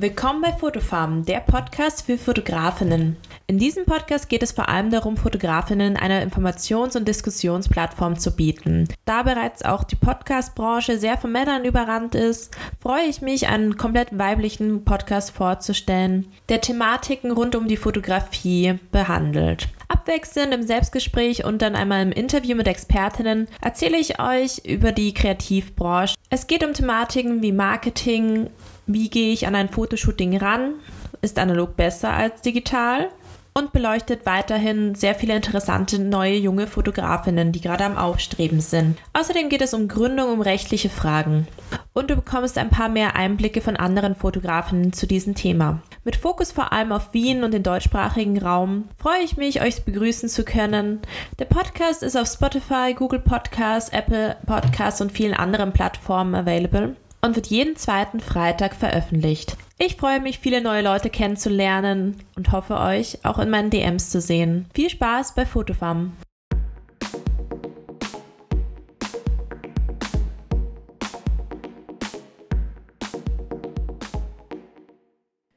Willkommen bei Fotofarm, der Podcast für Fotografinnen. In diesem Podcast geht es vor allem darum, Fotografinnen eine Informations- und Diskussionsplattform zu bieten. Da bereits auch die Podcast-Branche sehr von Männern überrannt ist, freue ich mich, einen komplett weiblichen Podcast vorzustellen, der Thematiken rund um die Fotografie behandelt. Abwechselnd im Selbstgespräch und dann einmal im Interview mit Expertinnen erzähle ich euch über die Kreativbranche. Es geht um Thematiken wie Marketing, wie gehe ich an ein Fotoshooting ran? Ist analog besser als digital? Und beleuchtet weiterhin sehr viele interessante neue junge Fotografinnen, die gerade am Aufstreben sind. Außerdem geht es um Gründung, um rechtliche Fragen. Und du bekommst ein paar mehr Einblicke von anderen Fotografinnen zu diesem Thema. Mit Fokus vor allem auf Wien und den deutschsprachigen Raum freue ich mich, euch begrüßen zu können. Der Podcast ist auf Spotify, Google Podcasts, Apple Podcasts und vielen anderen Plattformen available und wird jeden zweiten Freitag veröffentlicht. Ich freue mich, viele neue Leute kennenzulernen und hoffe euch auch in meinen DMs zu sehen. Viel Spaß bei Fotofarm.